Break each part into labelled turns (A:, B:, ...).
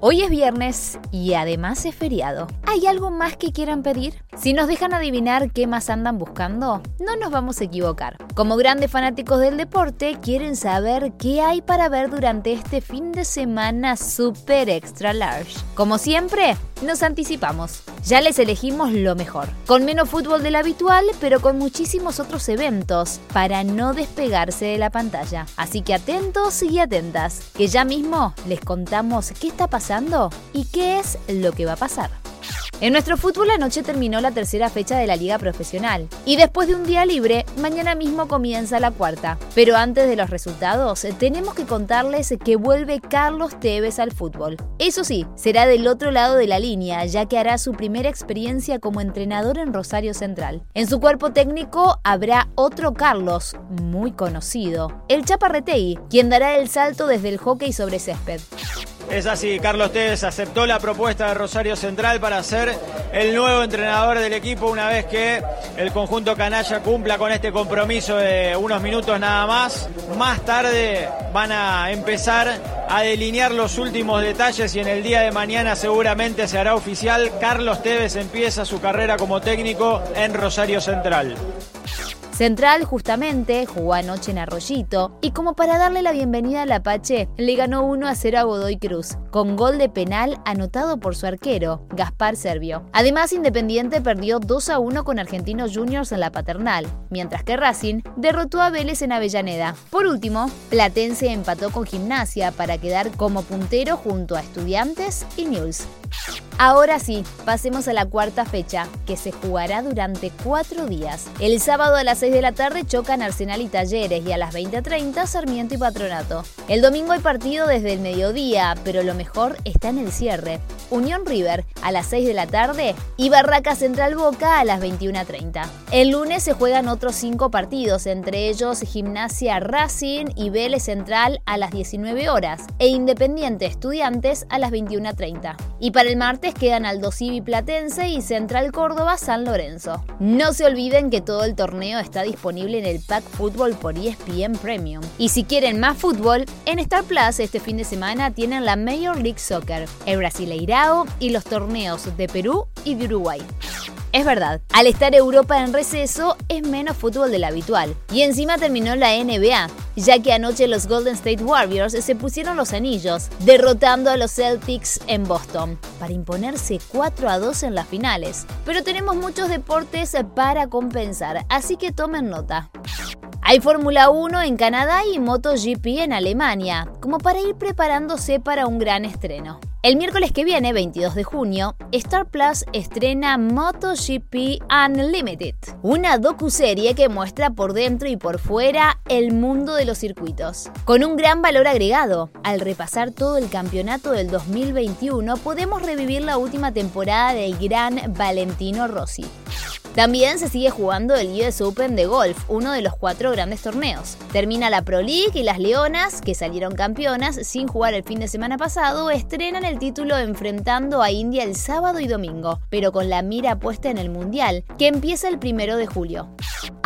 A: Hoy es viernes y además es feriado. ¿Hay algo más que quieran pedir? Si nos dejan adivinar qué más andan buscando, no nos vamos a equivocar. Como grandes fanáticos del deporte, quieren saber qué hay para ver durante este fin de semana super extra large. Como siempre, nos anticipamos. Ya les elegimos lo mejor. Con menos fútbol del habitual, pero con muchísimos otros eventos para no despegarse de la pantalla. Así que atentos y atentas, que ya mismo les contamos qué está pasando y qué es lo que va a pasar. En nuestro fútbol anoche terminó la tercera fecha de la liga profesional y después de un día libre, mañana mismo comienza la cuarta. Pero antes de los resultados, tenemos que contarles que vuelve Carlos Tevez al fútbol. Eso sí, será del otro lado de la línea, ya que hará su primera experiencia como entrenador en Rosario Central. En su cuerpo técnico habrá otro Carlos, muy conocido, el Chaparretegui, quien dará el salto desde el hockey sobre césped.
B: Es así, Carlos Tevez aceptó la propuesta de Rosario Central para ser el nuevo entrenador del equipo una vez que el conjunto canalla cumpla con este compromiso de unos minutos nada más. Más tarde van a empezar a delinear los últimos detalles y en el día de mañana seguramente se hará oficial. Carlos Tevez empieza su carrera como técnico en Rosario Central.
A: Central justamente jugó anoche en Arroyito y como para darle la bienvenida al Apache, le ganó 1 a 0 a Godoy Cruz, con gol de penal anotado por su arquero, Gaspar Servio. Además, Independiente perdió 2 a 1 con Argentinos Juniors en la paternal, mientras que Racing derrotó a Vélez en Avellaneda. Por último, Platense empató con Gimnasia para quedar como puntero junto a Estudiantes y News. Ahora sí, pasemos a la cuarta fecha, que se jugará durante cuatro días. El sábado a las 6 de la tarde chocan Arsenal y Talleres y a las 20.30 Sarmiento y Patronato. El domingo hay partido desde el mediodía, pero lo mejor está en el cierre. Unión River a las 6 de la tarde y Barraca Central Boca a las 21.30. El lunes se juegan otros cinco partidos, entre ellos Gimnasia Racing y Vélez Central a las 19 horas e Independiente Estudiantes a las 21.30. Y el martes quedan Aldo Civi Platense y Central Córdoba San Lorenzo. No se olviden que todo el torneo está disponible en el Pack Fútbol por ESPN Premium. Y si quieren más fútbol, en Star Plus este fin de semana tienen la Major League Soccer, el Brasileirao y los torneos de Perú y de Uruguay. Es verdad, al estar Europa en receso es menos fútbol del habitual. Y encima terminó la NBA, ya que anoche los Golden State Warriors se pusieron los anillos, derrotando a los Celtics en Boston, para imponerse 4 a 2 en las finales. Pero tenemos muchos deportes para compensar, así que tomen nota. Hay Fórmula 1 en Canadá y MotoGP en Alemania, como para ir preparándose para un gran estreno. El miércoles que viene, 22 de junio, Star Plus estrena MotoGP Unlimited, una docuserie que muestra por dentro y por fuera el mundo de los circuitos. Con un gran valor agregado, al repasar todo el campeonato del 2021 podemos revivir la última temporada del gran Valentino Rossi. También se sigue jugando el US Open de golf, uno de los cuatro grandes torneos. Termina la Pro League y las Leonas, que salieron campeonas sin jugar el fin de semana pasado, estrenan el título enfrentando a India el sábado y domingo, pero con la mira puesta en el Mundial, que empieza el primero de julio.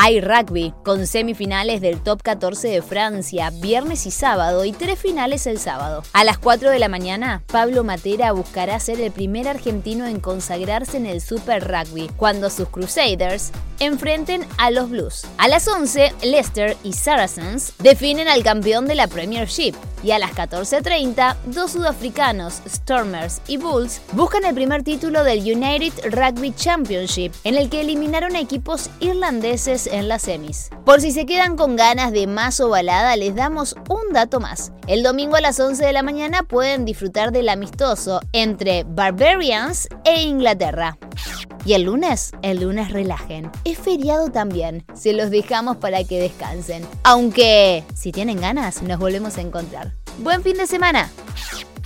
A: Hay rugby, con semifinales del top 14 de Francia, viernes y sábado, y tres finales el sábado. A las 4 de la mañana, Pablo Matera buscará ser el primer argentino en consagrarse en el Super Rugby, cuando sus Crusaders enfrenten a los Blues. A las 11, Leicester y Saracens definen al campeón de la Premiership. Y a las 14.30, dos sudafricanos, Stormers y Bulls, buscan el primer título del United Rugby Championship, en el que eliminaron a equipos irlandeses en las semis. Por si se quedan con ganas de más ovalada, les damos un dato más. El domingo a las 11 de la mañana pueden disfrutar del amistoso entre Barbarians e Inglaterra. Y el lunes, el lunes relajen. Es feriado también. Se los dejamos para que descansen. Aunque, si tienen ganas, nos volvemos a encontrar. Buen fin de semana.